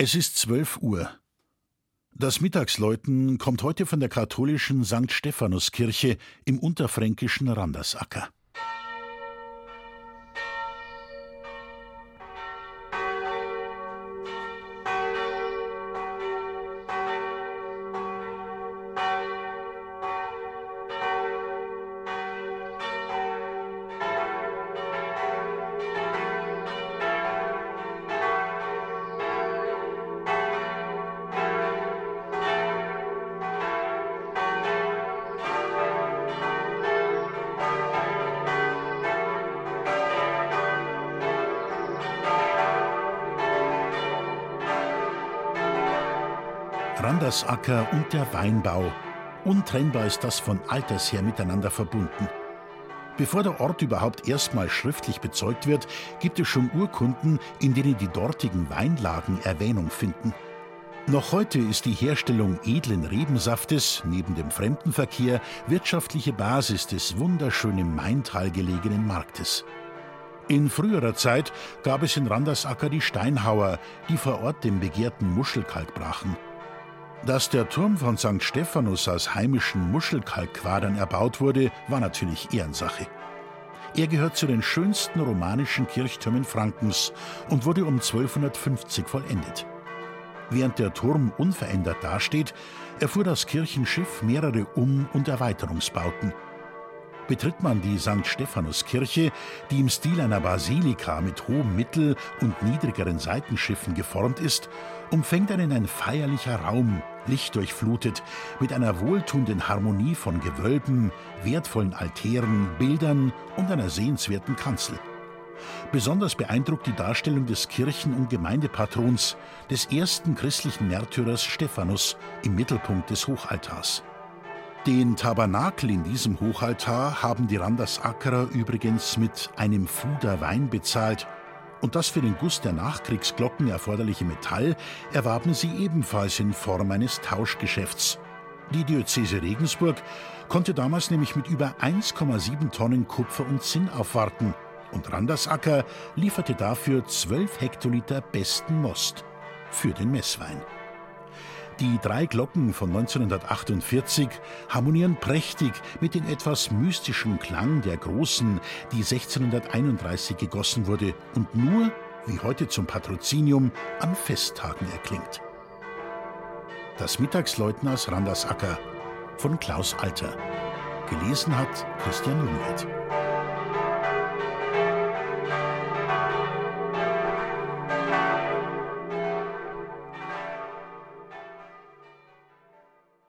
Es ist zwölf Uhr. Das Mittagsläuten kommt heute von der katholischen St. Stephanuskirche im unterfränkischen Randersacker. Randersacker und der Weinbau. Untrennbar ist das von alters her miteinander verbunden. Bevor der Ort überhaupt erstmal schriftlich bezeugt wird, gibt es schon Urkunden, in denen die dortigen Weinlagen Erwähnung finden. Noch heute ist die Herstellung edlen Rebensaftes neben dem Fremdenverkehr wirtschaftliche Basis des wunderschönen Maintal gelegenen Marktes. In früherer Zeit gab es in Randersacker die Steinhauer, die vor Ort den begehrten Muschelkalk brachen. Dass der Turm von St. Stephanus aus heimischen Muschelkalkquadern erbaut wurde, war natürlich Ehrensache. Er gehört zu den schönsten romanischen Kirchtürmen Frankens und wurde um 1250 vollendet. Während der Turm unverändert dasteht, erfuhr das Kirchenschiff mehrere Um- und Erweiterungsbauten – betritt man die St. Stephanuskirche, die im Stil einer Basilika mit hohem Mittel- und niedrigeren Seitenschiffen geformt ist, umfängt einen ein feierlicher Raum, lichtdurchflutet, mit einer wohltuenden Harmonie von Gewölben, wertvollen Altären, Bildern und einer sehenswerten Kanzel. Besonders beeindruckt die Darstellung des Kirchen- und Gemeindepatrons, des ersten christlichen Märtyrers Stephanus, im Mittelpunkt des Hochaltars. Den Tabernakel in diesem Hochaltar haben die Randersackerer übrigens mit einem Fuder Wein bezahlt. Und das für den Guss der Nachkriegsglocken erforderliche Metall erwarben sie ebenfalls in Form eines Tauschgeschäfts. Die Diözese Regensburg konnte damals nämlich mit über 1,7 Tonnen Kupfer und Zinn aufwarten und Randersacker lieferte dafür 12 Hektoliter besten Most für den Messwein. Die drei Glocken von 1948 harmonieren prächtig mit dem etwas mystischen Klang der großen, die 1631 gegossen wurde und nur, wie heute zum Patrozinium, an Festtagen erklingt. Das Mittagsläuten aus Randersacker von Klaus Alter. Gelesen hat Christian Jungwirth.